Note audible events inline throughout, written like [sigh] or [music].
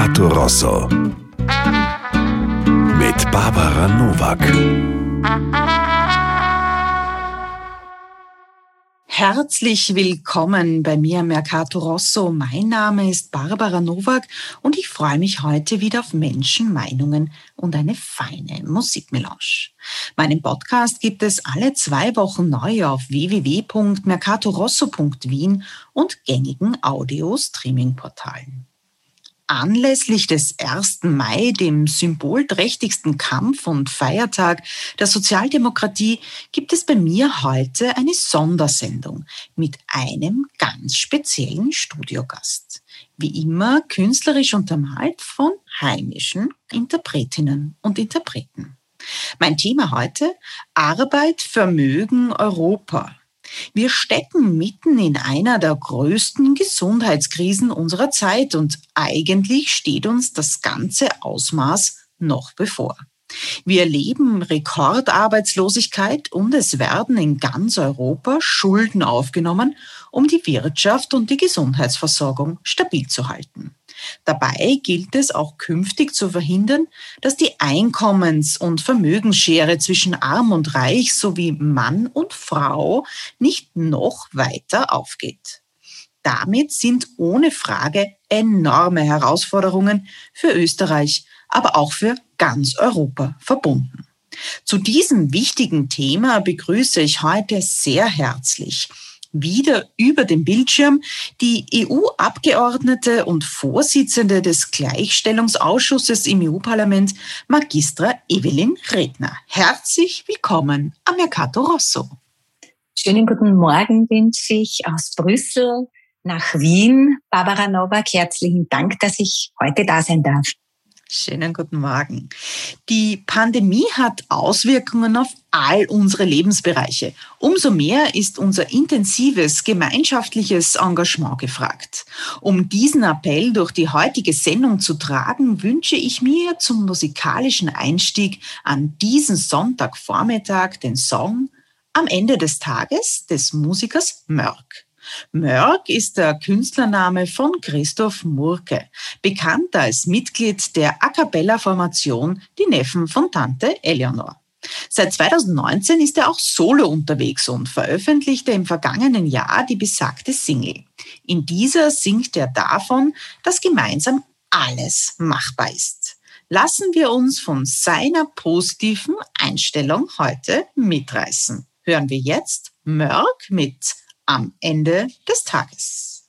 Mercato Rosso. Mit Barbara Novak. Herzlich willkommen bei mir Mercato Rosso. Mein Name ist Barbara Nowak und ich freue mich heute wieder auf Menschen, Meinungen und eine feine Musikmelange. Meinen Podcast gibt es alle zwei Wochen neu auf www.mercatorosso.wien und gängigen Audio-Streaming-Portalen. Anlässlich des 1. Mai, dem symbolträchtigsten Kampf und Feiertag der Sozialdemokratie, gibt es bei mir heute eine Sondersendung mit einem ganz speziellen Studiogast. Wie immer künstlerisch untermalt von heimischen Interpretinnen und Interpreten. Mein Thema heute Arbeit, Vermögen, Europa. Wir stecken mitten in einer der größten Gesundheitskrisen unserer Zeit und eigentlich steht uns das ganze Ausmaß noch bevor. Wir erleben Rekordarbeitslosigkeit und es werden in ganz Europa Schulden aufgenommen, um die Wirtschaft und die Gesundheitsversorgung stabil zu halten. Dabei gilt es auch künftig zu verhindern, dass die Einkommens- und Vermögensschere zwischen Arm und Reich sowie Mann und Frau nicht noch weiter aufgeht. Damit sind ohne Frage enorme Herausforderungen für Österreich, aber auch für ganz Europa verbunden. Zu diesem wichtigen Thema begrüße ich heute sehr herzlich wieder über den Bildschirm die EU-Abgeordnete und Vorsitzende des Gleichstellungsausschusses im EU-Parlament, Magistra Evelyn Redner. Herzlich willkommen am Mercato Rosso. Schönen guten Morgen wünsche ich aus Brüssel nach Wien. Barbara Nowak, herzlichen Dank, dass ich heute da sein darf. Schönen guten Morgen. Die Pandemie hat Auswirkungen auf all unsere Lebensbereiche. Umso mehr ist unser intensives gemeinschaftliches Engagement gefragt. Um diesen Appell durch die heutige Sendung zu tragen, wünsche ich mir zum musikalischen Einstieg an diesen Sonntagvormittag den Song Am Ende des Tages des Musikers Mörk. Mörk ist der Künstlername von Christoph Murke, bekannt als Mitglied der A Cappella-Formation Die Neffen von Tante Eleonor. Seit 2019 ist er auch solo unterwegs und veröffentlichte im vergangenen Jahr die besagte Single. In dieser singt er davon, dass gemeinsam alles machbar ist. Lassen wir uns von seiner positiven Einstellung heute mitreißen. Hören wir jetzt Mörk mit am Ende des Tages.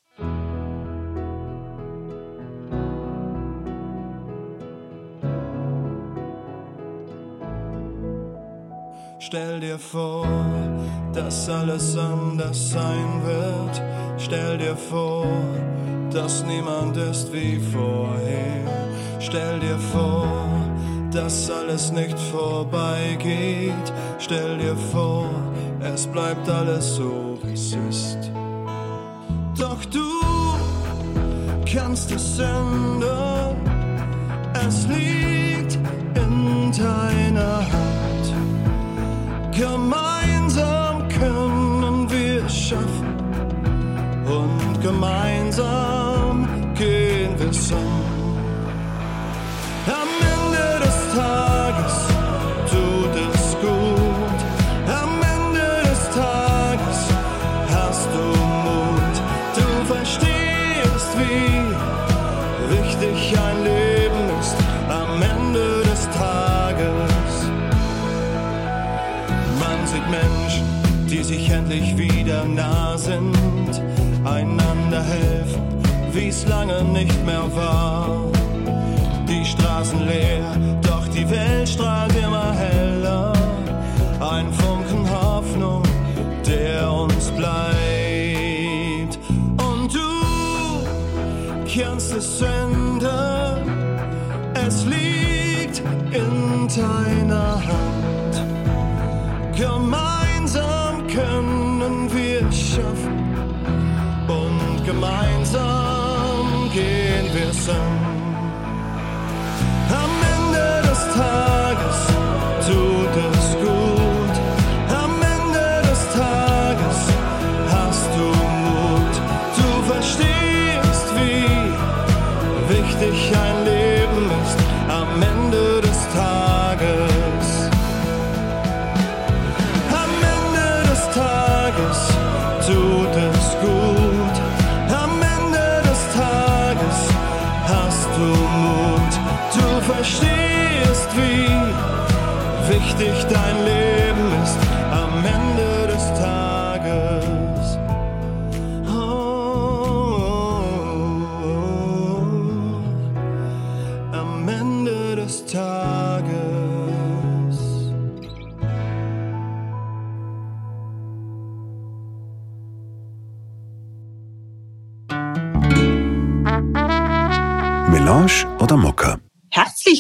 Stell dir vor, dass alles anders sein wird. Stell dir vor, dass niemand ist wie vorher. Stell dir vor, dass alles nicht vorbeigeht. Stell dir vor, es bleibt alles so, Doch du kannst es ändern, lange nicht mehr war. Die Straßen leer, doch die Welt strahlt immer heller. Ein Funken Hoffnung, der uns bleibt. Und du kannst es ändern, es liegt in deiner gehen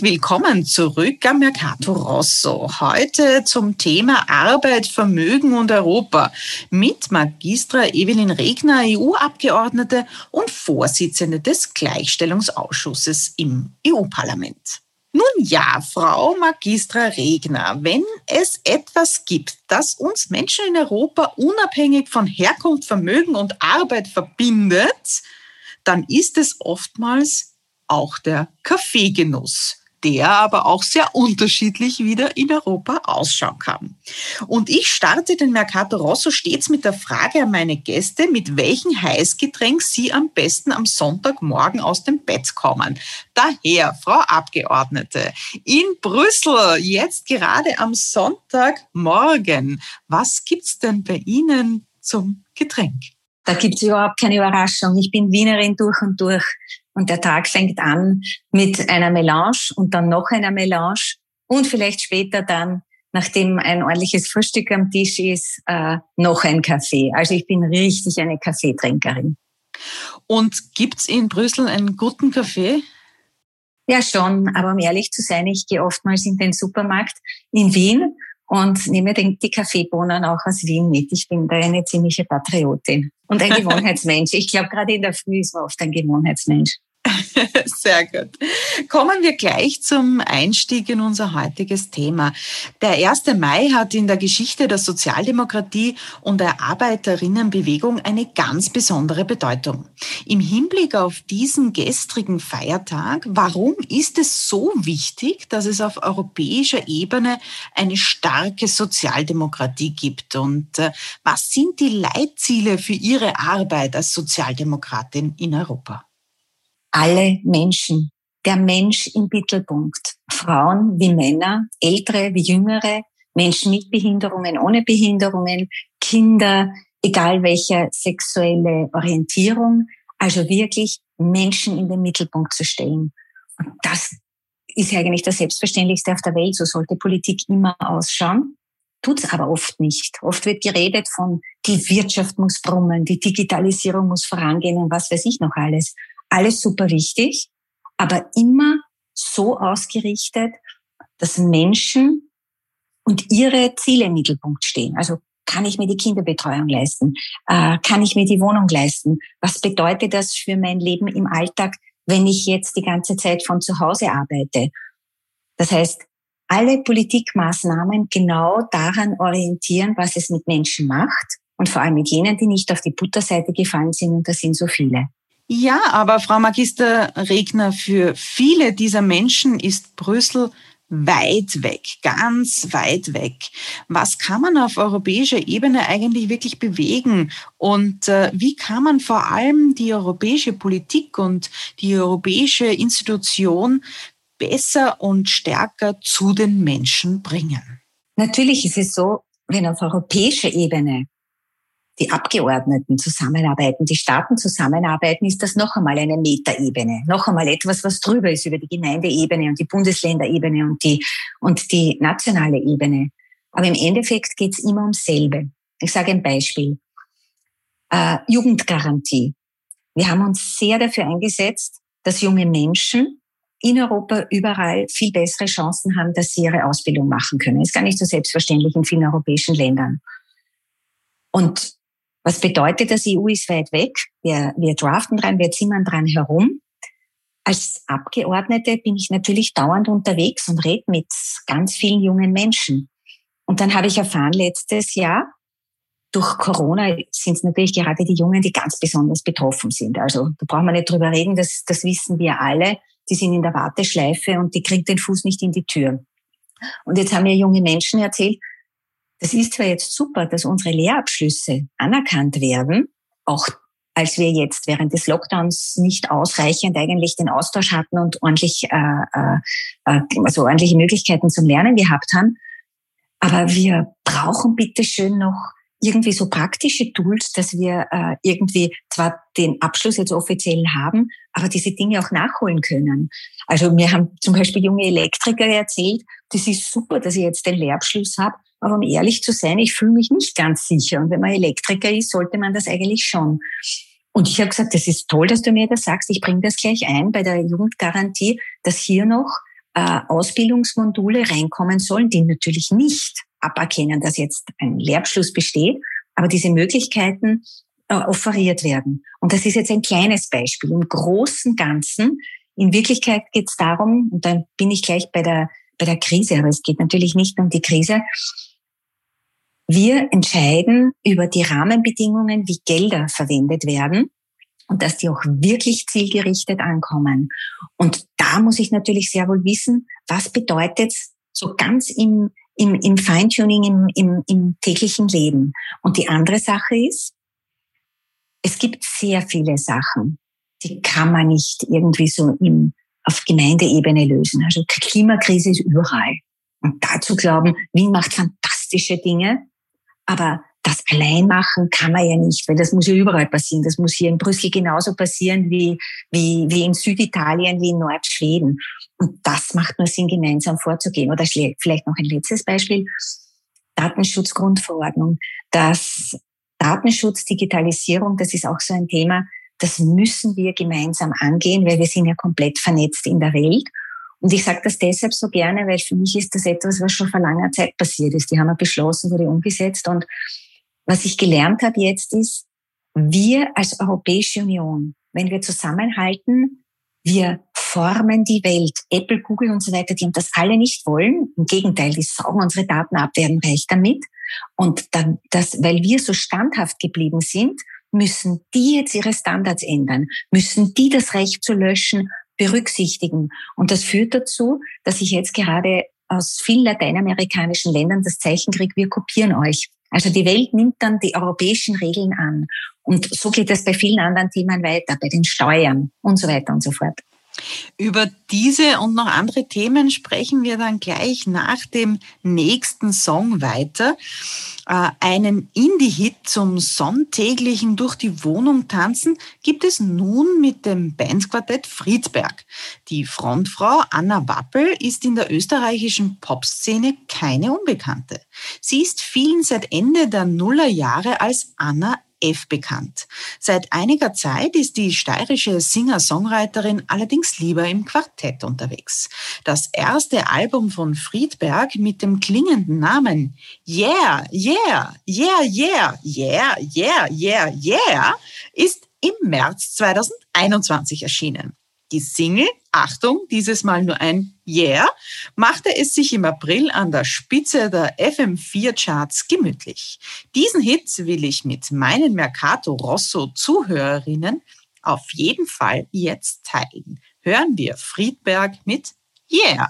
Herzlich willkommen zurück am Mercato Rosso. Heute zum Thema Arbeit, Vermögen und Europa mit Magistra Evelyn Regner, EU-Abgeordnete und Vorsitzende des Gleichstellungsausschusses im EU-Parlament. Nun ja, Frau Magistra Regner, wenn es etwas gibt, das uns Menschen in Europa unabhängig von Herkunft, Vermögen und Arbeit verbindet, dann ist es oftmals auch der Kaffeegenuss der aber auch sehr unterschiedlich wieder in Europa ausschauen kann. Und ich starte den Mercato Rosso stets mit der Frage an meine Gäste, mit welchem Heißgetränk sie am besten am Sonntagmorgen aus dem Bett kommen. Daher, Frau Abgeordnete, in Brüssel, jetzt gerade am Sonntagmorgen, was gibt's denn bei Ihnen zum Getränk? Da gibt's überhaupt keine Überraschung. Ich bin Wienerin durch und durch. Und der Tag fängt an mit einer Melange und dann noch einer Melange und vielleicht später dann, nachdem ein ordentliches Frühstück am Tisch ist, äh, noch ein Kaffee. Also ich bin richtig eine Kaffeetrinkerin. Und gibt's in Brüssel einen guten Kaffee? Ja, schon. Aber um ehrlich zu sein, ich gehe oftmals in den Supermarkt in Wien und nehme die Kaffeebohnen auch aus Wien mit. Ich bin da eine ziemliche Patriotin und ein [laughs] Gewohnheitsmensch. Ich glaube, gerade in der Früh ist man oft ein Gewohnheitsmensch. [laughs] Sehr gut. Kommen wir gleich zum Einstieg in unser heutiges Thema. Der 1. Mai hat in der Geschichte der Sozialdemokratie und der Arbeiterinnenbewegung eine ganz besondere Bedeutung. Im Hinblick auf diesen gestrigen Feiertag, warum ist es so wichtig, dass es auf europäischer Ebene eine starke Sozialdemokratie gibt? Und äh, was sind die Leitziele für Ihre Arbeit als Sozialdemokratin in Europa? Alle Menschen, der Mensch im Mittelpunkt. Frauen wie Männer, ältere wie jüngere, Menschen mit Behinderungen, ohne Behinderungen, Kinder, egal welche sexuelle Orientierung. Also wirklich Menschen in den Mittelpunkt zu stellen. Und das ist eigentlich das Selbstverständlichste auf der Welt. So sollte Politik immer ausschauen. Tut's aber oft nicht. Oft wird geredet von, die Wirtschaft muss brummen, die Digitalisierung muss vorangehen und was weiß ich noch alles alles super wichtig, aber immer so ausgerichtet, dass Menschen und ihre Ziele im Mittelpunkt stehen. Also kann ich mir die Kinderbetreuung leisten? Äh, kann ich mir die Wohnung leisten? Was bedeutet das für mein Leben im Alltag, wenn ich jetzt die ganze Zeit von zu Hause arbeite? Das heißt, alle Politikmaßnahmen genau daran orientieren, was es mit Menschen macht und vor allem mit jenen, die nicht auf die Butterseite gefallen sind, und das sind so viele. Ja, aber Frau Magister Regner, für viele dieser Menschen ist Brüssel weit weg, ganz weit weg. Was kann man auf europäischer Ebene eigentlich wirklich bewegen? Und äh, wie kann man vor allem die europäische Politik und die europäische Institution besser und stärker zu den Menschen bringen? Natürlich ist es so, wenn auf europäischer Ebene die Abgeordneten zusammenarbeiten, die Staaten zusammenarbeiten, ist das noch einmal eine Metaebene, noch einmal etwas, was drüber ist über die Gemeindeebene und die Bundesländerebene und die, und die nationale Ebene. Aber im Endeffekt geht es immer ums selbe. Ich sage ein Beispiel. Äh, Jugendgarantie. Wir haben uns sehr dafür eingesetzt, dass junge Menschen in Europa überall viel bessere Chancen haben, dass sie ihre Ausbildung machen können. Ist gar nicht so selbstverständlich in vielen europäischen Ländern. Und was bedeutet das? EU ist weit weg. Wir, wir draften dran, wir zimmern dran herum. Als Abgeordnete bin ich natürlich dauernd unterwegs und rede mit ganz vielen jungen Menschen. Und dann habe ich erfahren letztes Jahr, durch Corona sind es natürlich gerade die Jungen, die ganz besonders betroffen sind. Also da brauchen wir nicht drüber reden, das, das wissen wir alle. Die sind in der Warteschleife und die kriegen den Fuß nicht in die Tür. Und jetzt haben mir junge Menschen erzählt, das ist zwar jetzt super, dass unsere Lehrabschlüsse anerkannt werden, auch als wir jetzt während des Lockdowns nicht ausreichend eigentlich den Austausch hatten und ordentlich, äh, äh, äh, also ordentliche Möglichkeiten zum Lernen gehabt haben. Aber wir brauchen bitte schön noch irgendwie so praktische Tools, dass wir äh, irgendwie zwar den Abschluss jetzt offiziell haben, aber diese Dinge auch nachholen können. Also mir haben zum Beispiel junge Elektriker erzählt, das ist super, dass ich jetzt den Lehrabschluss habe, aber um ehrlich zu sein, ich fühle mich nicht ganz sicher. Und wenn man Elektriker ist, sollte man das eigentlich schon. Und ich habe gesagt, das ist toll, dass du mir das sagst. Ich bringe das gleich ein bei der Jugendgarantie, dass hier noch äh, Ausbildungsmodule reinkommen sollen, die natürlich nicht aberkennen, dass jetzt ein Lehrabschluss besteht, aber diese Möglichkeiten äh, offeriert werden. Und das ist jetzt ein kleines Beispiel. Im großen Ganzen, in Wirklichkeit geht es darum, und dann bin ich gleich bei der, bei der Krise, aber es geht natürlich nicht um die Krise, wir entscheiden über die Rahmenbedingungen, wie Gelder verwendet werden und dass die auch wirklich zielgerichtet ankommen. Und da muss ich natürlich sehr wohl wissen, was bedeutet so ganz im, im, im Feintuning, im, im, im täglichen Leben. Und die andere Sache ist, es gibt sehr viele Sachen, die kann man nicht irgendwie so im, auf Gemeindeebene lösen. Also Klimakrise ist überall. Und dazu glauben, Wien macht fantastische Dinge, aber das allein machen kann man ja nicht, weil das muss ja überall passieren. Das muss hier in Brüssel genauso passieren wie, wie, wie in Süditalien, wie in Nordschweden. Und das macht nur Sinn, gemeinsam vorzugehen. Oder vielleicht noch ein letztes Beispiel. Datenschutzgrundverordnung. Das Datenschutz, Digitalisierung, das ist auch so ein Thema, das müssen wir gemeinsam angehen, weil wir sind ja komplett vernetzt in der Welt. Und ich sage das deshalb so gerne, weil für mich ist das etwas, was schon vor langer Zeit passiert ist. Die haben wir beschlossen, wurde umgesetzt. Und was ich gelernt habe jetzt ist, wir als Europäische Union, wenn wir zusammenhalten, wir formen die Welt. Apple, Google und so weiter, die haben das alle nicht wollen. Im Gegenteil, die saugen unsere Daten ab, werden reich damit. Und dann, das, weil wir so standhaft geblieben sind, müssen die jetzt ihre Standards ändern, müssen die das Recht zu löschen berücksichtigen. Und das führt dazu, dass ich jetzt gerade aus vielen lateinamerikanischen Ländern das Zeichen kriege, wir kopieren euch. Also die Welt nimmt dann die europäischen Regeln an. Und so geht es bei vielen anderen Themen weiter, bei den Steuern und so weiter und so fort. Über diese und noch andere Themen sprechen wir dann gleich nach dem nächsten Song weiter. Äh, einen Indie-Hit zum sonntäglichen durch die Wohnung tanzen gibt es nun mit dem Bandquartett Friedberg. Die Frontfrau Anna Wappel ist in der österreichischen Popszene keine Unbekannte. Sie ist vielen seit Ende der Nullerjahre als Anna F bekannt. Seit einiger Zeit ist die steirische Singer-Songwriterin allerdings lieber im Quartett unterwegs. Das erste Album von Friedberg mit dem klingenden Namen Yeah, Yeah, Yeah, Yeah, Yeah, Yeah, Yeah, Yeah ist im März 2021 erschienen. Die Single, Achtung, dieses Mal nur ein Yeah, machte es sich im April an der Spitze der FM4-Charts gemütlich. Diesen Hit will ich mit meinen Mercato Rosso Zuhörerinnen auf jeden Fall jetzt teilen. Hören wir Friedberg mit Yeah.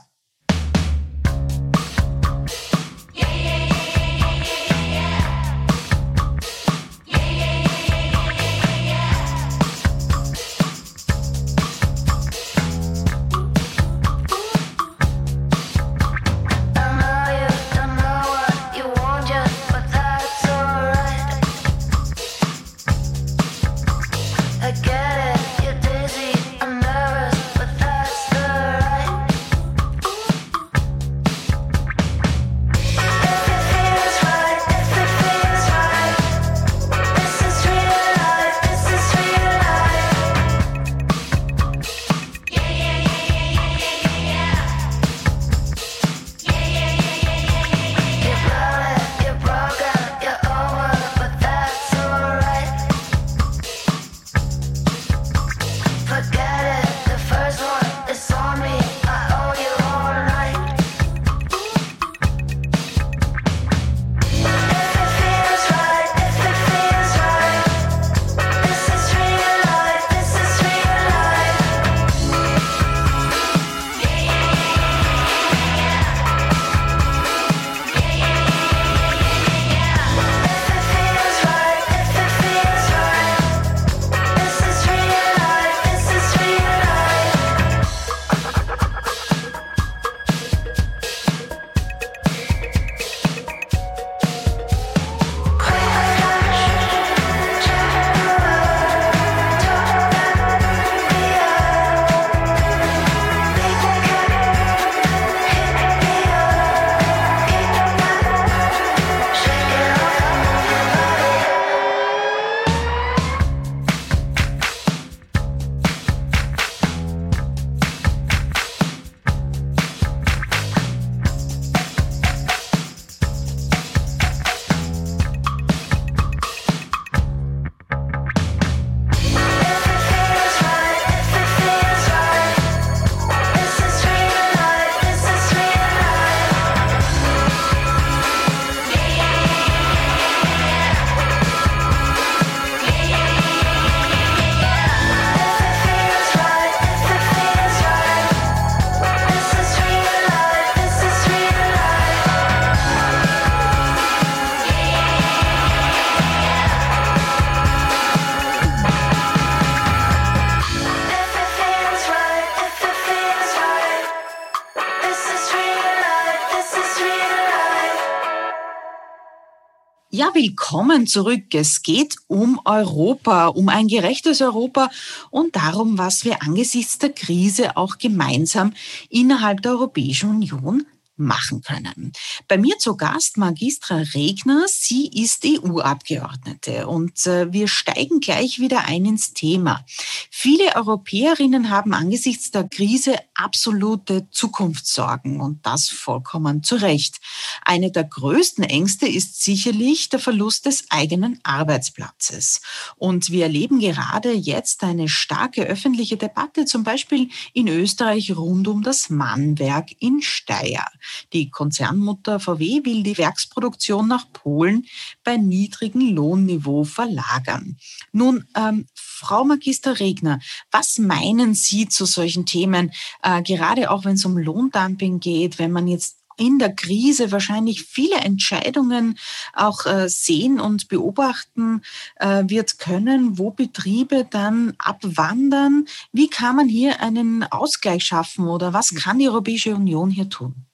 Willkommen zurück. Es geht um Europa, um ein gerechtes Europa und darum, was wir angesichts der Krise auch gemeinsam innerhalb der Europäischen Union machen können. Bei mir zu Gast Magistra Regner. Sie ist EU-Abgeordnete und äh, wir steigen gleich wieder ein ins Thema. Viele Europäerinnen haben angesichts der Krise absolute Zukunftssorgen und das vollkommen zu Recht. Eine der größten Ängste ist sicherlich der Verlust des eigenen Arbeitsplatzes. Und wir erleben gerade jetzt eine starke öffentliche Debatte, zum Beispiel in Österreich rund um das Mannwerk in Steyr. Die Konzernmutter VW will die Werksproduktion nach Polen bei niedrigem Lohnniveau verlagern. Nun, ähm, Frau Magister Regner, was meinen Sie zu solchen Themen, äh, gerade auch wenn es um Lohndumping geht, wenn man jetzt in der Krise wahrscheinlich viele Entscheidungen auch äh, sehen und beobachten äh, wird können, wo Betriebe dann abwandern. Wie kann man hier einen Ausgleich schaffen oder was kann die Europäische Union hier tun?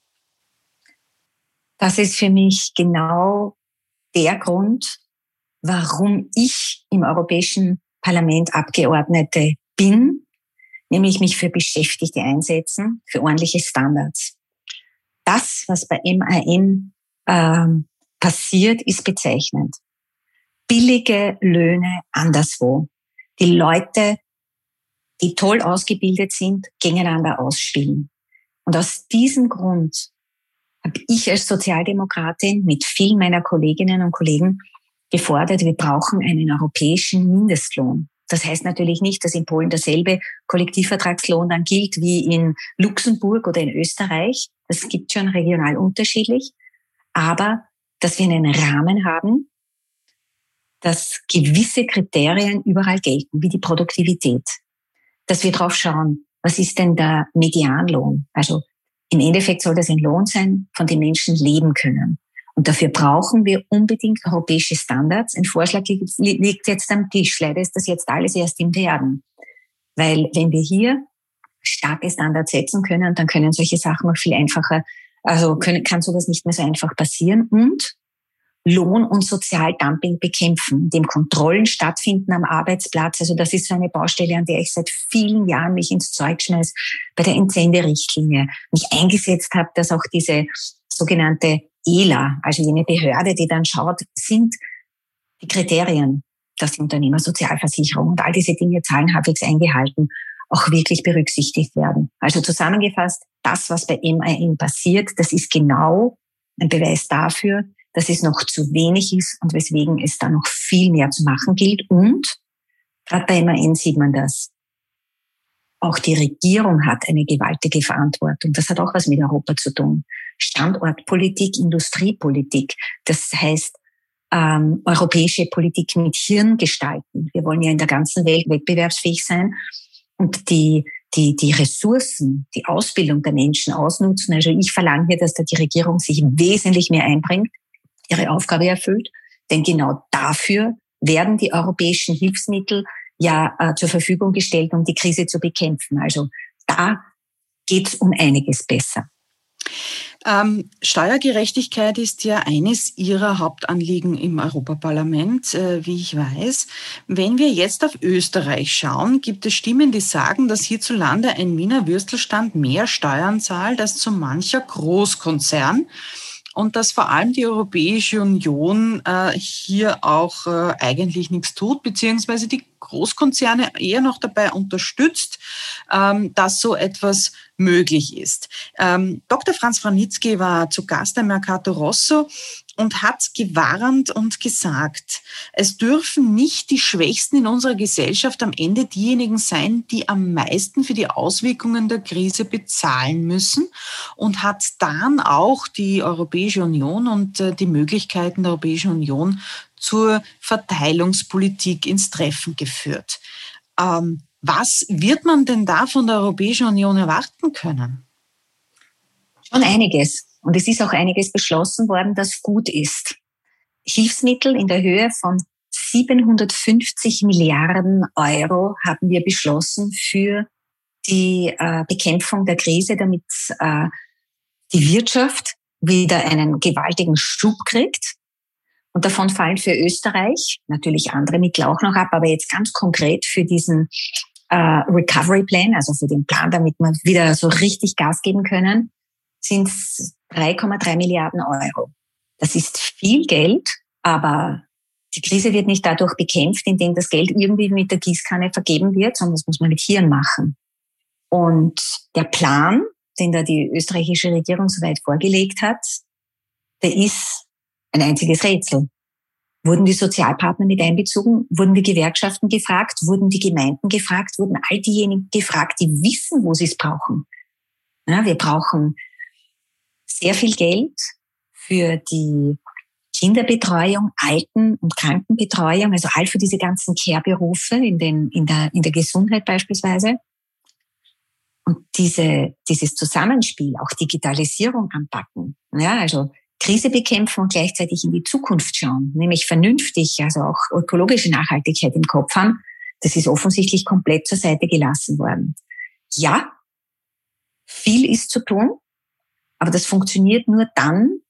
Das ist für mich genau der Grund, warum ich im Europäischen Parlament Abgeordnete bin, nämlich mich für Beschäftigte einsetzen, für ordentliche Standards. Das, was bei MAN ähm, passiert, ist bezeichnend. Billige Löhne anderswo. Die Leute, die toll ausgebildet sind, gegeneinander ausspielen. Und aus diesem Grund ich als Sozialdemokratin mit vielen meiner Kolleginnen und Kollegen gefordert, wir brauchen einen europäischen Mindestlohn. Das heißt natürlich nicht, dass in Polen derselbe Kollektivvertragslohn dann gilt wie in Luxemburg oder in Österreich. Das gibt schon regional unterschiedlich. Aber dass wir einen Rahmen haben, dass gewisse Kriterien überall gelten, wie die Produktivität. Dass wir drauf schauen, was ist denn der Medianlohn? Also im Endeffekt soll das ein Lohn sein, von dem Menschen leben können. Und dafür brauchen wir unbedingt europäische Standards. Ein Vorschlag liegt jetzt am Tisch. Leider ist das jetzt alles erst im Werden. Weil wenn wir hier starke Standards setzen können, dann können solche Sachen auch viel einfacher, also können, kann sowas nicht mehr so einfach passieren. Und Lohn- und Sozialdumping bekämpfen, indem Kontrollen stattfinden am Arbeitsplatz. Also das ist so eine Baustelle, an der ich seit vielen Jahren mich ins Zeug schmeiß, bei der Entsenderichtlinie mich eingesetzt habe, dass auch diese sogenannte ELA, also jene Behörde, die dann schaut, sind die Kriterien, dass die Unternehmersozialversicherung und all diese Dinge Zahlen halbwegs eingehalten, auch wirklich berücksichtigt werden. Also zusammengefasst, das, was bei MIN passiert, das ist genau ein Beweis dafür, dass es noch zu wenig ist und weswegen es da noch viel mehr zu machen gilt. Und gerade bei MAN sieht man das. Auch die Regierung hat eine gewaltige Verantwortung. Das hat auch was mit Europa zu tun. Standortpolitik, Industriepolitik. Das heißt, ähm, europäische Politik mit Hirn gestalten. Wir wollen ja in der ganzen Welt wettbewerbsfähig sein und die, die, die Ressourcen, die Ausbildung der Menschen ausnutzen. Also ich verlange hier, dass da die Regierung sich wesentlich mehr einbringt ihre Aufgabe erfüllt. Denn genau dafür werden die europäischen Hilfsmittel ja äh, zur Verfügung gestellt, um die Krise zu bekämpfen. Also da geht es um einiges besser. Ähm, Steuergerechtigkeit ist ja eines Ihrer Hauptanliegen im Europaparlament, äh, wie ich weiß. Wenn wir jetzt auf Österreich schauen, gibt es Stimmen, die sagen, dass hierzulande ein Wiener Würstelstand mehr Steuern zahlt als zu mancher Großkonzern und dass vor allem die Europäische Union äh, hier auch äh, eigentlich nichts tut, beziehungsweise die Großkonzerne eher noch dabei unterstützt, ähm, dass so etwas möglich ist. Ähm, Dr. Franz Franitzky war zu Gast im Mercato Rosso und hat gewarnt und gesagt, es dürfen nicht die Schwächsten in unserer Gesellschaft am Ende diejenigen sein, die am meisten für die Auswirkungen der Krise bezahlen müssen und hat dann auch die Europäische Union und äh, die Möglichkeiten der Europäischen Union zur Verteilungspolitik ins Treffen geführt. Ähm, was wird man denn da von der Europäischen Union erwarten können? Schon einiges. Und es ist auch einiges beschlossen worden, das gut ist. Hilfsmittel in der Höhe von 750 Milliarden Euro haben wir beschlossen für die äh, Bekämpfung der Krise, damit äh, die Wirtschaft wieder einen gewaltigen Schub kriegt. Und davon fallen für Österreich natürlich andere Mittel auch noch ab, aber jetzt ganz konkret für diesen äh, Recovery Plan, also für den Plan, damit wir wieder so richtig Gas geben können, sind 3,3 Milliarden Euro. Das ist viel Geld, aber die Krise wird nicht dadurch bekämpft, indem das Geld irgendwie mit der Gießkanne vergeben wird, sondern das muss man mit Hirn machen. Und der Plan, den da die österreichische Regierung soweit vorgelegt hat, der ist ein einziges Rätsel. Wurden die Sozialpartner mit einbezogen? Wurden die Gewerkschaften gefragt? Wurden die Gemeinden gefragt? Wurden all diejenigen gefragt, die wissen, wo sie es brauchen? Ja, wir brauchen sehr viel Geld für die Kinderbetreuung, Alten- und Krankenbetreuung, also all für diese ganzen Care-Berufe in, den, in, der, in der Gesundheit beispielsweise. Und diese, dieses Zusammenspiel, auch Digitalisierung anpacken, ja, also Krise bekämpfen und gleichzeitig in die Zukunft schauen, nämlich vernünftig, also auch ökologische Nachhaltigkeit im Kopf haben, das ist offensichtlich komplett zur Seite gelassen worden. Ja, viel ist zu tun, aber das funktioniert nur dann,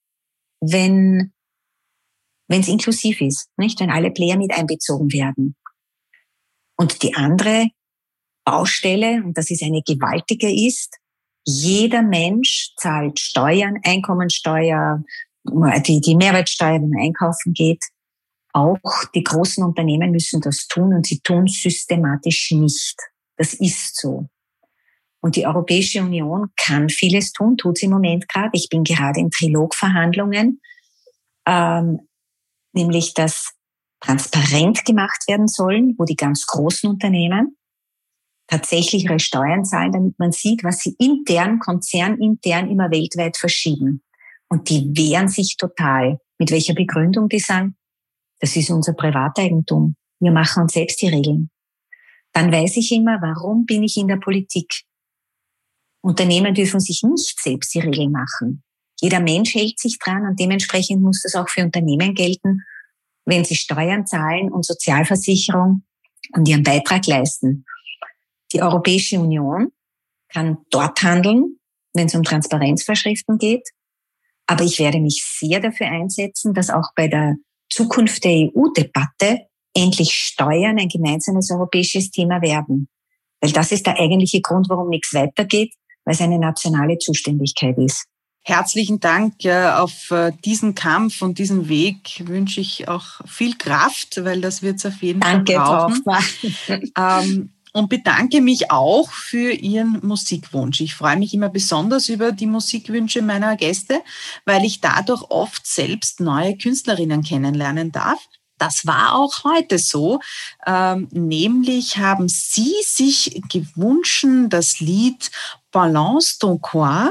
wenn wenn es inklusiv ist, nicht? Wenn alle Player mit einbezogen werden. Und die andere Baustelle, und das ist eine gewaltige, ist, jeder Mensch zahlt Steuern, Einkommensteuer, die, die Mehrwertsteuer, wenn man einkaufen geht. Auch die großen Unternehmen müssen das tun und sie tun systematisch nicht. Das ist so. Und die Europäische Union kann vieles tun, tut sie im Moment gerade. Ich bin gerade in Trilogverhandlungen, ähm, nämlich dass transparent gemacht werden sollen, wo die ganz großen Unternehmen tatsächlich ihre Steuern zahlen, damit man sieht, was sie intern, konzernintern immer weltweit verschieben. Und die wehren sich total. Mit welcher Begründung die sagen, das ist unser Privateigentum. Wir machen uns selbst die Regeln. Dann weiß ich immer, warum bin ich in der Politik? Unternehmen dürfen sich nicht selbst die Regeln machen. Jeder Mensch hält sich dran und dementsprechend muss das auch für Unternehmen gelten, wenn sie Steuern zahlen und Sozialversicherung und ihren Beitrag leisten. Die Europäische Union kann dort handeln, wenn es um Transparenzvorschriften geht. Aber ich werde mich sehr dafür einsetzen, dass auch bei der Zukunft der EU-Debatte endlich Steuern ein gemeinsames europäisches Thema werden. Weil das ist der eigentliche Grund, warum nichts weitergeht, weil es eine nationale Zuständigkeit ist. Herzlichen Dank auf äh, diesen Kampf und diesen Weg wünsche ich auch viel Kraft, weil das wird es auf jeden Danke, Fall brauchen. [laughs] Ähm, und bedanke mich auch für Ihren Musikwunsch. Ich freue mich immer besonders über die Musikwünsche meiner Gäste, weil ich dadurch oft selbst neue Künstlerinnen kennenlernen darf. Das war auch heute so. Ähm, nämlich haben Sie sich gewünscht, das Lied Balance ton Coin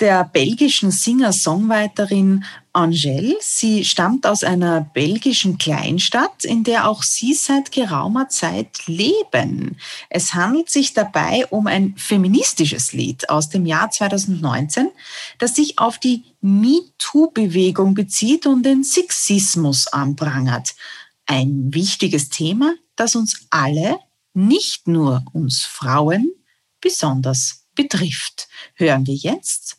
der belgischen Singer-Songwriterin Angèle. Sie stammt aus einer belgischen Kleinstadt, in der auch Sie seit geraumer Zeit leben. Es handelt sich dabei um ein feministisches Lied aus dem Jahr 2019, das sich auf die MeToo-Bewegung bezieht und den Sexismus anprangert. Ein wichtiges Thema, das uns alle, nicht nur uns Frauen, besonders betrifft. Hören wir jetzt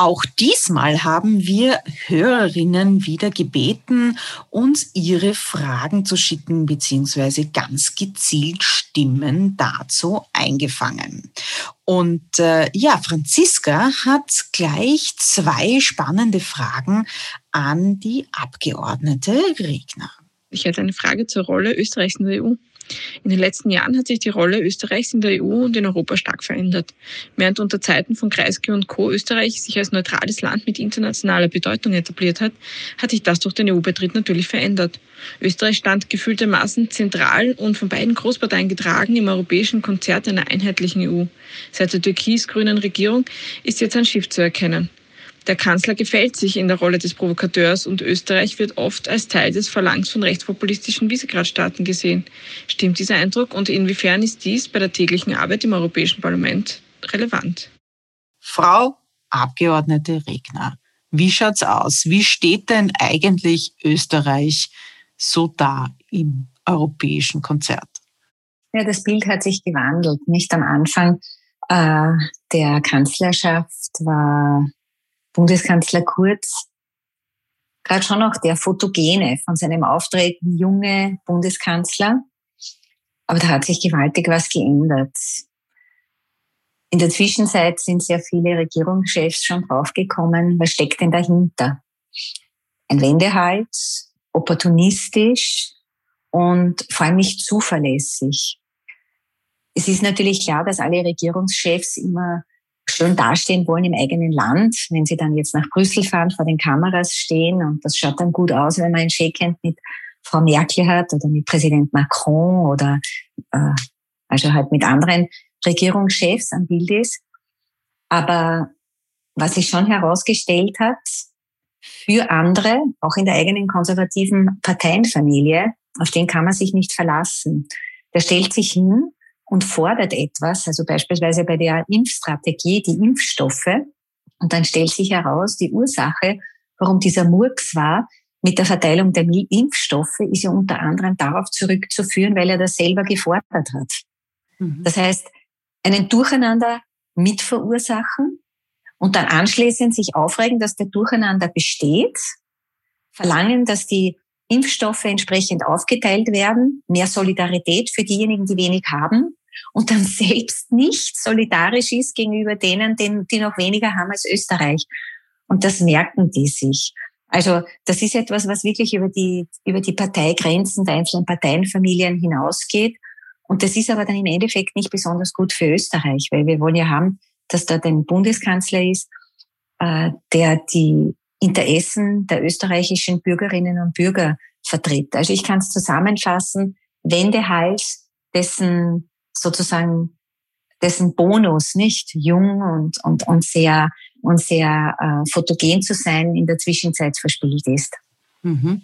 Auch diesmal haben wir Hörerinnen wieder gebeten, uns ihre Fragen zu schicken bzw. ganz gezielt Stimmen dazu eingefangen. Und äh, ja, Franziska hat gleich zwei spannende Fragen an die Abgeordnete Regner. Ich hätte eine Frage zur Rolle Österreichs in der EU. In den letzten Jahren hat sich die Rolle Österreichs in der EU und in Europa stark verändert. Während unter Zeiten von Kreisky und Co. Österreich sich als neutrales Land mit internationaler Bedeutung etabliert hat, hat sich das durch den EU-Beitritt natürlich verändert. Österreich stand gefühltermaßen zentral und von beiden Großparteien getragen im europäischen Konzert einer einheitlichen EU. Seit der türkis-grünen Regierung ist jetzt ein Schiff zu erkennen. Der Kanzler gefällt sich in der Rolle des Provokateurs und Österreich wird oft als Teil des Verlangs von rechtspopulistischen Visegrad-Staaten gesehen. Stimmt dieser Eindruck und inwiefern ist dies bei der täglichen Arbeit im Europäischen Parlament relevant? Frau Abgeordnete Regner, wie schaut's aus? Wie steht denn eigentlich Österreich so da im europäischen Konzert? Ja, das Bild hat sich gewandelt. Nicht am Anfang äh, der Kanzlerschaft war Bundeskanzler Kurz gerade schon auch der Fotogene von seinem Auftreten junge Bundeskanzler. Aber da hat sich gewaltig was geändert. In der Zwischenzeit sind sehr viele Regierungschefs schon draufgekommen, was steckt denn dahinter? Ein Wendehals, opportunistisch und vor allem nicht zuverlässig. Es ist natürlich klar, dass alle Regierungschefs immer schön dastehen wollen im eigenen Land, wenn sie dann jetzt nach Brüssel fahren, vor den Kameras stehen und das schaut dann gut aus, wenn man ein Shakehand mit Frau Merkel hat oder mit Präsident Macron oder äh, also halt mit anderen Regierungschefs am Bild ist. Aber was sich schon herausgestellt hat, für andere, auch in der eigenen konservativen Parteienfamilie, auf den kann man sich nicht verlassen. Der stellt sich hin und fordert etwas, also beispielsweise bei der Impfstrategie, die Impfstoffe, und dann stellt sich heraus, die Ursache, warum dieser Murks war, mit der Verteilung der Impfstoffe ist ja unter anderem darauf zurückzuführen, weil er das selber gefordert hat. Mhm. Das heißt, einen Durcheinander mit verursachen und dann anschließend sich aufregen, dass der Durcheinander besteht, verlangen, dass die Impfstoffe entsprechend aufgeteilt werden, mehr Solidarität für diejenigen, die wenig haben und dann selbst nicht solidarisch ist gegenüber denen, die noch weniger haben als Österreich. Und das merken die sich. Also das ist etwas, was wirklich über die, über die Parteigrenzen der einzelnen Parteienfamilien hinausgeht. Und das ist aber dann im Endeffekt nicht besonders gut für Österreich, weil wir wollen ja haben, dass dort ein Bundeskanzler ist, äh, der die Interessen der österreichischen Bürgerinnen und Bürger vertritt. Also ich kann es zusammenfassen, Wendehals, dessen sozusagen dessen Bonus, nicht jung und, und, und sehr, und sehr äh, fotogen zu sein, in der Zwischenzeit verspielt ist. Mhm.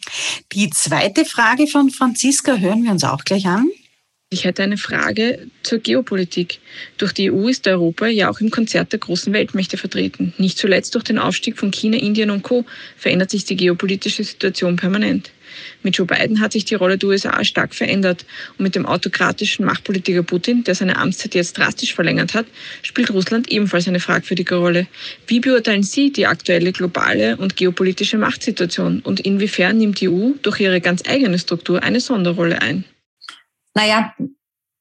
Die zweite Frage von Franziska hören wir uns auch gleich an. Ich hätte eine Frage zur Geopolitik. Durch die EU ist Europa ja auch im Konzert der großen Weltmächte vertreten. Nicht zuletzt durch den Aufstieg von China, Indien und Co. verändert sich die geopolitische Situation permanent. Mit Joe Biden hat sich die Rolle der USA stark verändert und mit dem autokratischen Machtpolitiker Putin, der seine Amtszeit jetzt drastisch verlängert hat, spielt Russland ebenfalls eine fragwürdige Rolle. Wie beurteilen Sie die aktuelle globale und geopolitische Machtsituation und inwiefern nimmt die EU durch ihre ganz eigene Struktur eine Sonderrolle ein? Naja,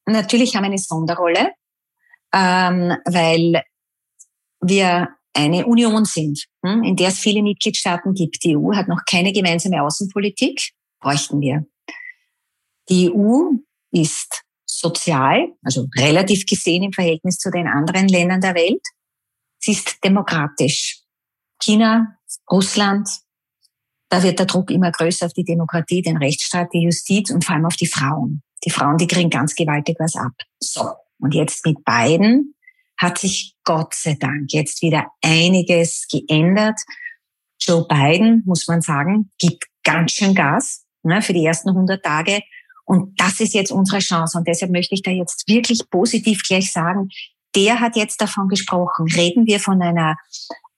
natürlich haben wir eine Sonderrolle, ähm, weil wir eine Union sind, hm, in der es viele Mitgliedstaaten gibt. Die EU hat noch keine gemeinsame Außenpolitik, bräuchten wir. Die EU ist sozial, also relativ gesehen im Verhältnis zu den anderen Ländern der Welt. Sie ist demokratisch. China, Russland, da wird der Druck immer größer auf die Demokratie, den Rechtsstaat, die Justiz und vor allem auf die Frauen. Die Frauen, die kriegen ganz gewaltig was ab. So. Und jetzt mit beiden hat sich Gott sei Dank jetzt wieder einiges geändert. Joe Biden, muss man sagen, gibt ganz schön Gas ne, für die ersten 100 Tage. Und das ist jetzt unsere Chance. Und deshalb möchte ich da jetzt wirklich positiv gleich sagen, der hat jetzt davon gesprochen, reden wir von einer,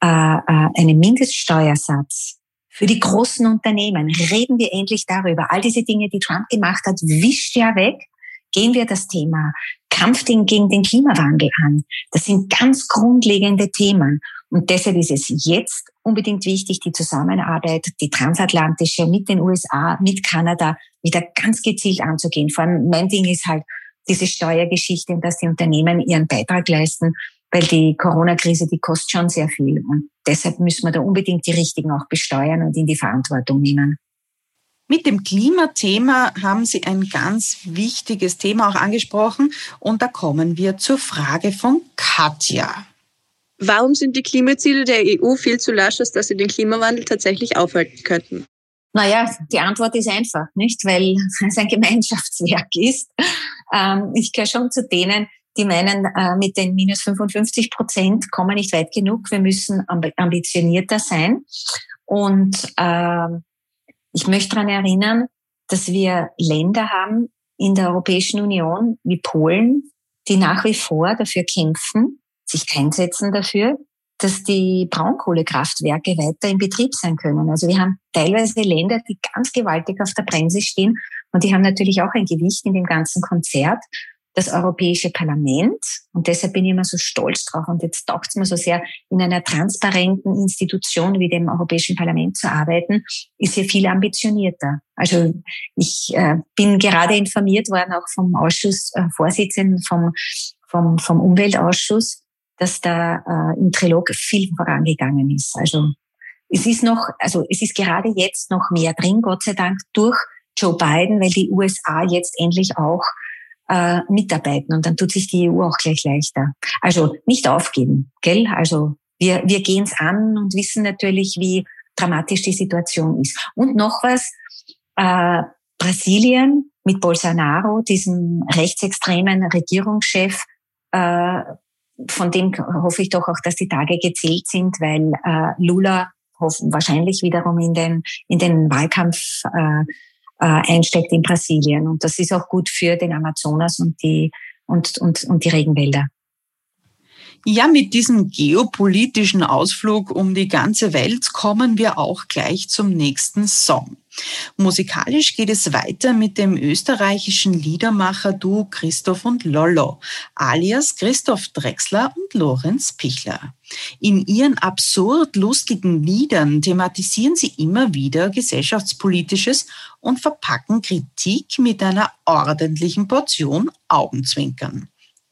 äh, äh, einem Mindeststeuersatz für die großen Unternehmen. Reden wir endlich darüber. All diese Dinge, die Trump gemacht hat, wischt ja weg. Gehen wir das Thema Kampf gegen den Klimawandel an. Das sind ganz grundlegende Themen. Und deshalb ist es jetzt unbedingt wichtig, die Zusammenarbeit, die transatlantische mit den USA, mit Kanada wieder ganz gezielt anzugehen. Vor allem mein Ding ist halt diese Steuergeschichte und dass die Unternehmen ihren Beitrag leisten weil die Corona-Krise, die kostet schon sehr viel. Und deshalb müssen wir da unbedingt die Richtigen auch besteuern und in die Verantwortung nehmen. Mit dem Klimathema haben Sie ein ganz wichtiges Thema auch angesprochen und da kommen wir zur Frage von Katja. Warum sind die Klimaziele der EU viel zu lasch, als dass sie den Klimawandel tatsächlich aufhalten könnten? Naja, die Antwort ist einfach, nicht? Weil [laughs] es ein Gemeinschaftswerk ist. Ähm, ich gehöre schon zu denen, die meinen, äh, mit den minus 55 Prozent kommen wir nicht weit genug. Wir müssen ambitionierter sein. Und äh, ich möchte daran erinnern, dass wir Länder haben in der Europäischen Union wie Polen, die nach wie vor dafür kämpfen, sich einsetzen dafür, dass die Braunkohlekraftwerke weiter in Betrieb sein können. Also wir haben teilweise Länder, die ganz gewaltig auf der Bremse stehen und die haben natürlich auch ein Gewicht in dem ganzen Konzert das Europäische Parlament, und deshalb bin ich immer so stolz drauf, und jetzt taugt es mir so sehr, in einer transparenten Institution wie dem Europäischen Parlament zu arbeiten, ist hier viel ambitionierter. Also ich äh, bin gerade informiert worden, auch vom Ausschussvorsitzenden, äh, vom, vom, vom Umweltausschuss, dass da äh, im Trilog viel vorangegangen ist. Also es ist noch, also es ist gerade jetzt noch mehr drin, Gott sei Dank, durch Joe Biden, weil die USA jetzt endlich auch äh, mitarbeiten und dann tut sich die EU auch gleich leichter. Also nicht aufgeben, gell? Also wir, wir gehen es an und wissen natürlich, wie dramatisch die Situation ist. Und noch was, äh, Brasilien mit Bolsonaro, diesem rechtsextremen Regierungschef, äh, von dem hoffe ich doch auch, dass die Tage gezählt sind, weil äh, Lula hoffen, wahrscheinlich wiederum in den, in den Wahlkampf äh, einsteckt in Brasilien. Und das ist auch gut für den Amazonas und die, und, und, und die Regenwälder. Ja, mit diesem geopolitischen Ausflug um die ganze Welt kommen wir auch gleich zum nächsten Song. Musikalisch geht es weiter mit dem österreichischen Liedermacher-Duo Christoph und Lollo, alias Christoph Drexler und Lorenz Pichler. In ihren absurd lustigen Liedern thematisieren sie immer wieder gesellschaftspolitisches und verpacken Kritik mit einer ordentlichen Portion Augenzwinkern.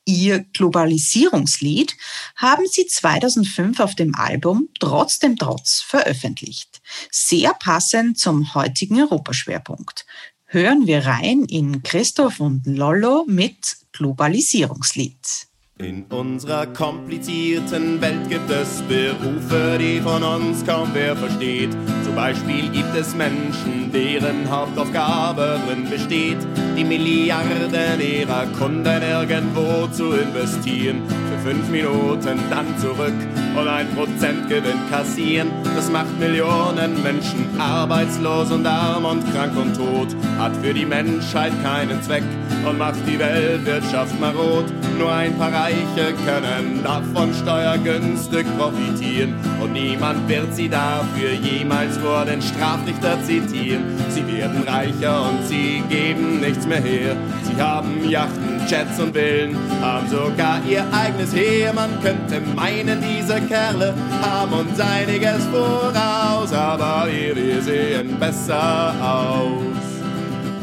Ihr Globalisierungslied haben sie 2005 auf dem Album Trotzdem Trotz veröffentlicht. Sehr passend zum heutigen Europaschwerpunkt. Hören wir rein in Christoph und Lollo mit Globalisierungslied. In unserer komplizierten Welt gibt es Berufe, die von uns kaum wer versteht. Zum Beispiel gibt es Menschen, deren Hauptaufgabe drin besteht, die Milliarden ihrer Kunden irgendwo zu investieren. Für fünf Minuten dann zurück und ein Prozent Gewinn kassieren. Das macht Millionen Menschen arbeitslos und arm und krank und tot. Hat für die Menschheit keinen Zweck und macht die Weltwirtschaft marot. Nur ein paar Reiche können davon steuergünstig profitieren und niemand wird sie dafür jemals vor den Strafrichter zitieren. Sie werden reicher und sie geben nichts mehr her. Sie haben Yachten, Jets und Villen, haben sogar ihr eigenes Heer. Man könnte meinen, diese Kerle haben uns einiges voraus, aber wir sehen besser aus.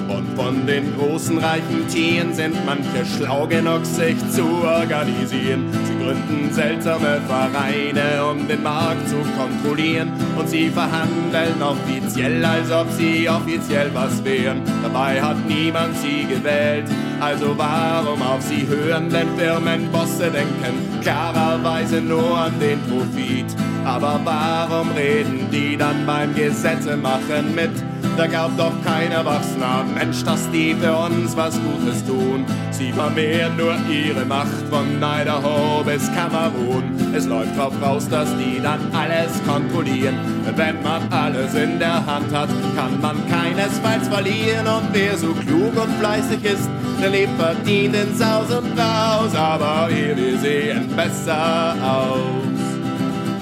Und von den großen reichen Tieren sind manche schlau genug, sich zu organisieren. Sie gründen seltsame Vereine, um den Markt zu kontrollieren. Und sie verhandeln offiziell, als ob sie offiziell was wären. Dabei hat niemand sie gewählt, also warum auf sie hören? Denn Firmenbosse denken klarerweise nur an den Profit. Aber warum reden die dann beim Gesetze machen mit? Da glaubt doch kein erwachsener Mensch, dass die für uns was Gutes tun. Sie vermehren nur ihre Macht von Idaho bis Kamerun. Es läuft drauf raus, dass die dann alles kontrollieren. Wenn man alles in der Hand hat, kann man keinesfalls verlieren. Und wer so klug und fleißig ist, der lebt verdient in Saus und Raus. Aber wir, wir sehen besser aus.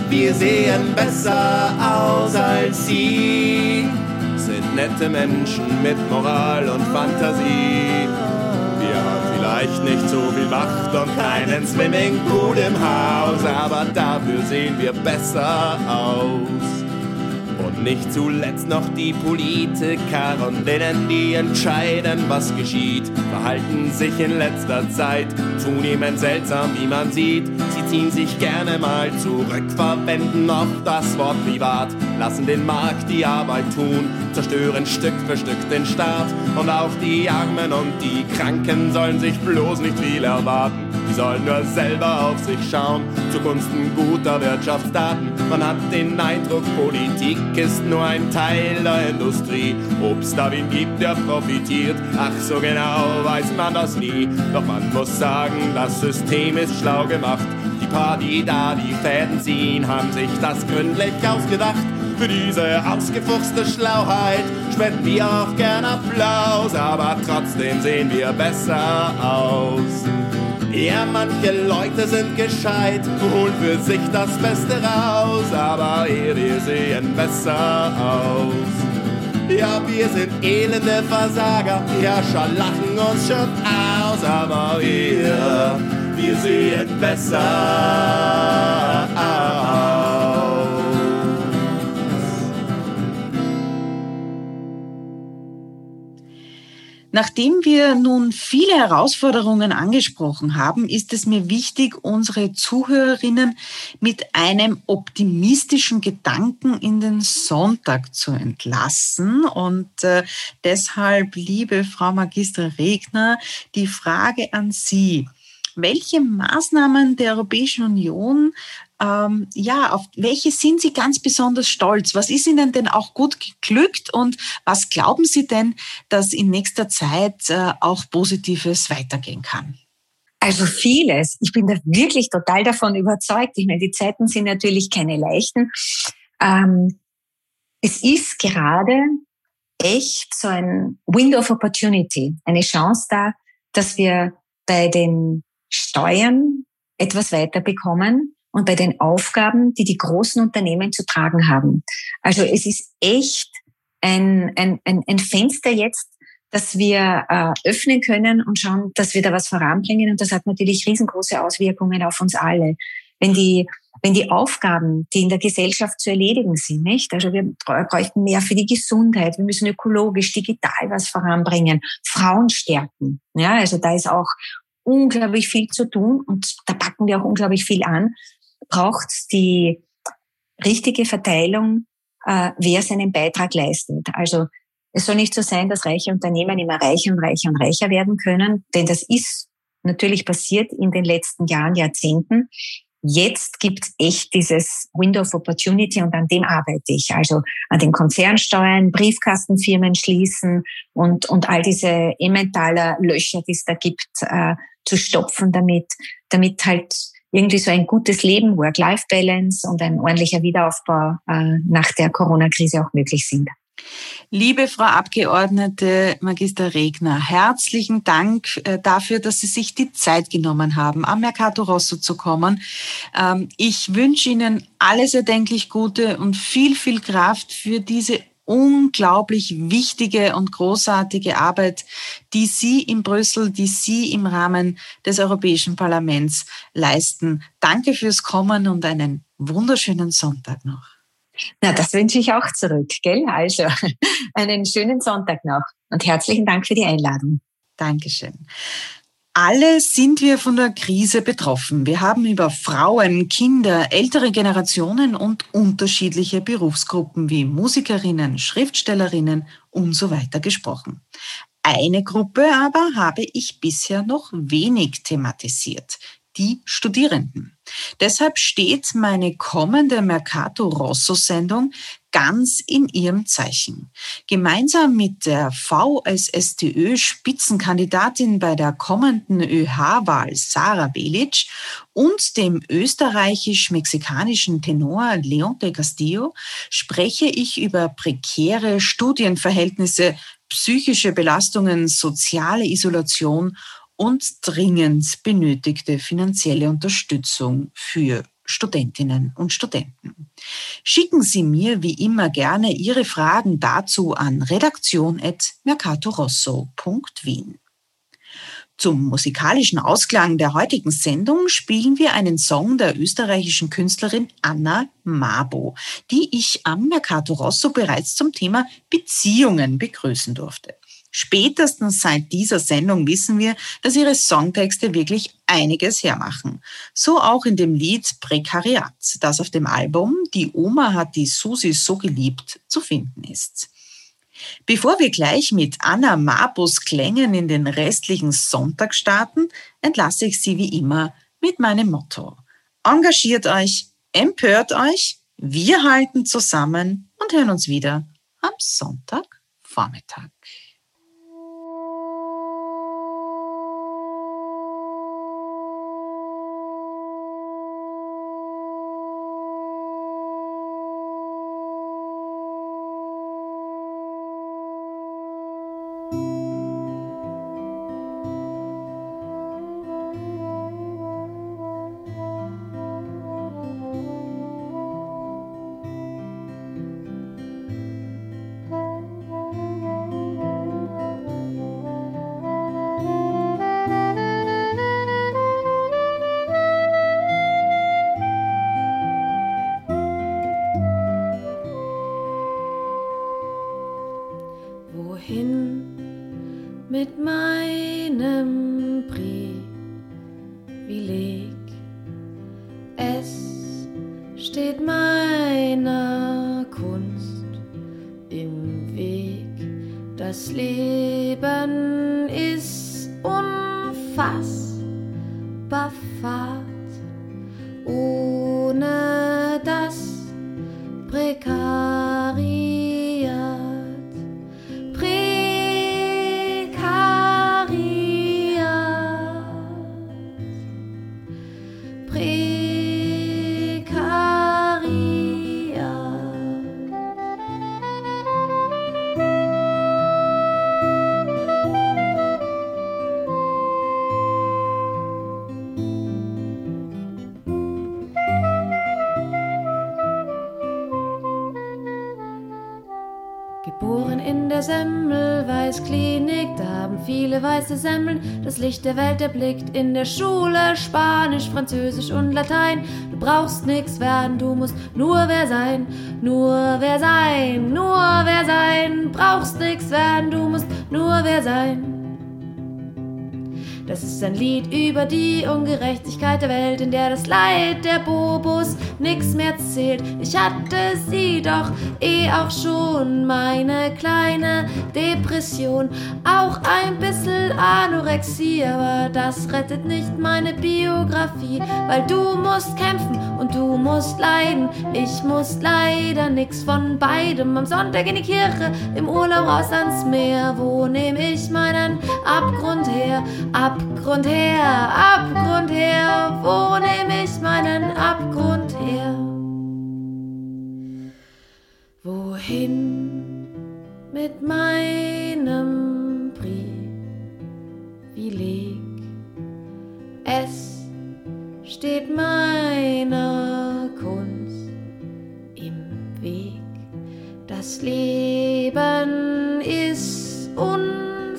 Wir sehen besser aus als sie nette Menschen mit Moral und Fantasie. Wir haben vielleicht nicht so viel Macht und keinen Swimmingpool im Haus, aber dafür sehen wir besser aus. Nicht zuletzt noch die Politiker und denen, die entscheiden, was geschieht, verhalten sich in letzter Zeit zunehmend seltsam, wie man sieht. Sie ziehen sich gerne mal zurück, verwenden oft das Wort privat, lassen den Markt die Arbeit tun, zerstören Stück für Stück den Staat. Und auch die Armen und die Kranken sollen sich bloß nicht viel erwarten. Die sollen nur selber auf sich schauen, zugunsten guter Wirtschaftsdaten. Man hat den Eindruck, Politik ist nur ein Teil der Industrie. Ob's da wen gibt, der profitiert, ach so genau weiß man das nie. Doch man muss sagen, das System ist schlau gemacht. Die paar, die da die Fäden ziehen, haben sich das gründlich ausgedacht. Für diese ausgefuchste Schlauheit spenden wir auch gern Applaus, aber trotzdem sehen wir besser aus. Ja, manche Leute sind gescheit, holen für sich das Beste raus, aber wir, wir sehen besser aus. Ja, wir sind elende Versager, die Herrscher lachen uns schon aus, aber wir, wir sehen besser aus. Nachdem wir nun viele Herausforderungen angesprochen haben, ist es mir wichtig, unsere Zuhörerinnen mit einem optimistischen Gedanken in den Sonntag zu entlassen. Und äh, deshalb, liebe Frau Magister Regner, die Frage an Sie. Welche Maßnahmen der Europäischen Union ähm, ja, auf welche sind Sie ganz besonders stolz? Was ist Ihnen denn auch gut geglückt und was glauben Sie denn, dass in nächster Zeit äh, auch Positives weitergehen kann? Also vieles. Ich bin da wirklich total davon überzeugt. Ich meine, die Zeiten sind natürlich keine leichten. Ähm, es ist gerade echt so ein Window of Opportunity, eine Chance da, dass wir bei den Steuern etwas weiterbekommen, und bei den Aufgaben, die die großen Unternehmen zu tragen haben. Also es ist echt ein, ein, ein, ein Fenster jetzt, dass wir äh, öffnen können und schauen, dass wir da was voranbringen. Und das hat natürlich riesengroße Auswirkungen auf uns alle. Wenn die, wenn die Aufgaben, die in der Gesellschaft zu erledigen sind, nicht? Also wir bräuchten mehr für die Gesundheit. Wir müssen ökologisch, digital was voranbringen. Frauen stärken. Ja, also da ist auch unglaublich viel zu tun und da packen wir auch unglaublich viel an braucht es die richtige Verteilung, äh, wer seinen Beitrag leistet. Also es soll nicht so sein, dass reiche Unternehmen immer reicher und reicher und reicher werden können, denn das ist natürlich passiert in den letzten Jahren, Jahrzehnten. Jetzt gibt es echt dieses Window of Opportunity und an dem arbeite ich. Also an den Konzernsteuern, Briefkastenfirmen schließen und, und all diese Emmentaler Löcher, die es da gibt, äh, zu stopfen, damit, damit halt irgendwie so ein gutes Leben, Work-Life-Balance und ein ordentlicher Wiederaufbau äh, nach der Corona-Krise auch möglich sind. Liebe Frau Abgeordnete Magister Regner, herzlichen Dank äh, dafür, dass Sie sich die Zeit genommen haben, am Mercato Rosso zu kommen. Ähm, ich wünsche Ihnen alles erdenklich Gute und viel, viel Kraft für diese unglaublich wichtige und großartige Arbeit, die Sie in Brüssel, die Sie im Rahmen des Europäischen Parlaments leisten. Danke fürs Kommen und einen wunderschönen Sonntag noch. Na, das wünsche ich auch zurück, gell? Also, [laughs] einen schönen Sonntag noch und herzlichen Dank für die Einladung. Dankeschön. Alle sind wir von der Krise betroffen. Wir haben über Frauen, Kinder, ältere Generationen und unterschiedliche Berufsgruppen wie Musikerinnen, Schriftstellerinnen und so weiter gesprochen. Eine Gruppe aber habe ich bisher noch wenig thematisiert, die Studierenden. Deshalb steht meine kommende Mercato Rosso Sendung ganz in ihrem Zeichen. Gemeinsam mit der VSSTÖ Spitzenkandidatin bei der kommenden ÖH-Wahl Sarah Belic und dem österreichisch-mexikanischen Tenor Leon de Castillo spreche ich über prekäre Studienverhältnisse, psychische Belastungen, soziale Isolation und dringend benötigte finanzielle Unterstützung für Studentinnen und Studenten. Schicken Sie mir wie immer gerne Ihre Fragen dazu an redaktion.mercatorosso.wien. Zum musikalischen Ausklang der heutigen Sendung spielen wir einen Song der österreichischen Künstlerin Anna Mabo, die ich am Mercato Rosso bereits zum Thema Beziehungen begrüßen durfte. Spätestens seit dieser Sendung wissen wir, dass ihre Songtexte wirklich einiges hermachen. So auch in dem Lied Prekariat, das auf dem Album Die Oma hat die Susi so geliebt zu finden ist. Bevor wir gleich mit Anna Mabus Klängen in den restlichen Sonntag starten, entlasse ich Sie wie immer mit meinem Motto. Engagiert euch, empört euch, wir halten zusammen und hören uns wieder am Sonntagvormittag. Weiße Semmeln, das Licht der Welt erblickt. In der Schule Spanisch, Französisch und Latein. Du brauchst nix werden, du musst nur wer sein, nur wer sein, nur wer sein. Brauchst nix werden, du musst nur wer sein. Das ist ein Lied über die Ungerechtigkeit der Welt, in der das Leid der Bobos nix mehr zählt. Ich hatte sie doch eh auch schon, meine kleine Depression. Auch ein bisschen Anorexie, aber das rettet nicht meine Biografie, weil du musst kämpfen und du musst leiden. Ich muss leider nix von beidem. Am Sonntag in die Kirche, im Urlaub raus ans Meer. Wo nehme ich meinen Abgrund her? Abgrund her, Abgrund her. Wo nehme ich meinen Abgrund her? Wohin mit meinem Brief? Wie leg es steht meiner Kunst im Weg. Das Leben ist unfassbar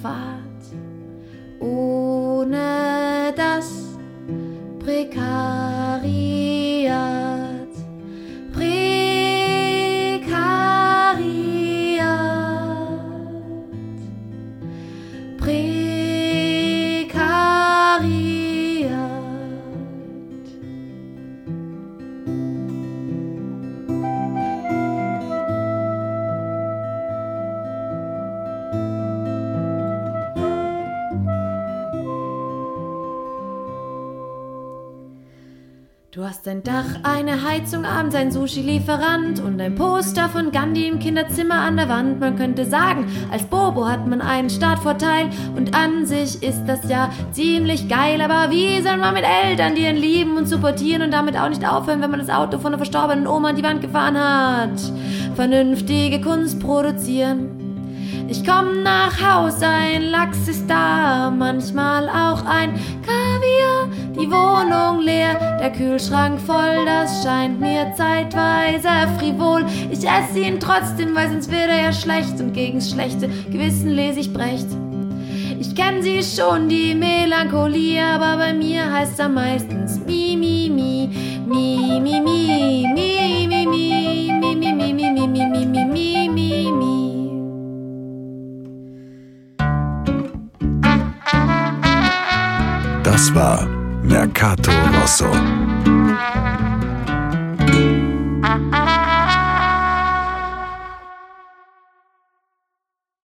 fad, ohne das Prekariat. Du ein Dach, eine Heizung, abends ein Sushi-Lieferant und ein Poster von Gandhi im Kinderzimmer an der Wand. Man könnte sagen, als Bobo hat man einen Startvorteil und an sich ist das ja ziemlich geil. Aber wie soll man mit Eltern, die ihn lieben und supportieren und damit auch nicht aufhören, wenn man das Auto von einer verstorbenen Oma an die Wand gefahren hat? Vernünftige Kunst produzieren. Ich komm nach Haus, ein Lachs ist da, manchmal auch ein Kaviar. Die Wohnung leer, der Kühlschrank voll, das scheint mir zeitweise frivol. Ich esse ihn trotzdem, weil sonst wird er ja schlecht und gegen's schlechte Gewissen lese ich Brecht. Ich kenn sie schon, die Melancholie, aber bei mir heißt's am meistens mi, mi, mi, mi, mi, mi, mi, mi, mi, mi, mi, mi, mi, mi, mi, mi, mi, mi, mi, mi. Das war Mercato Rosso.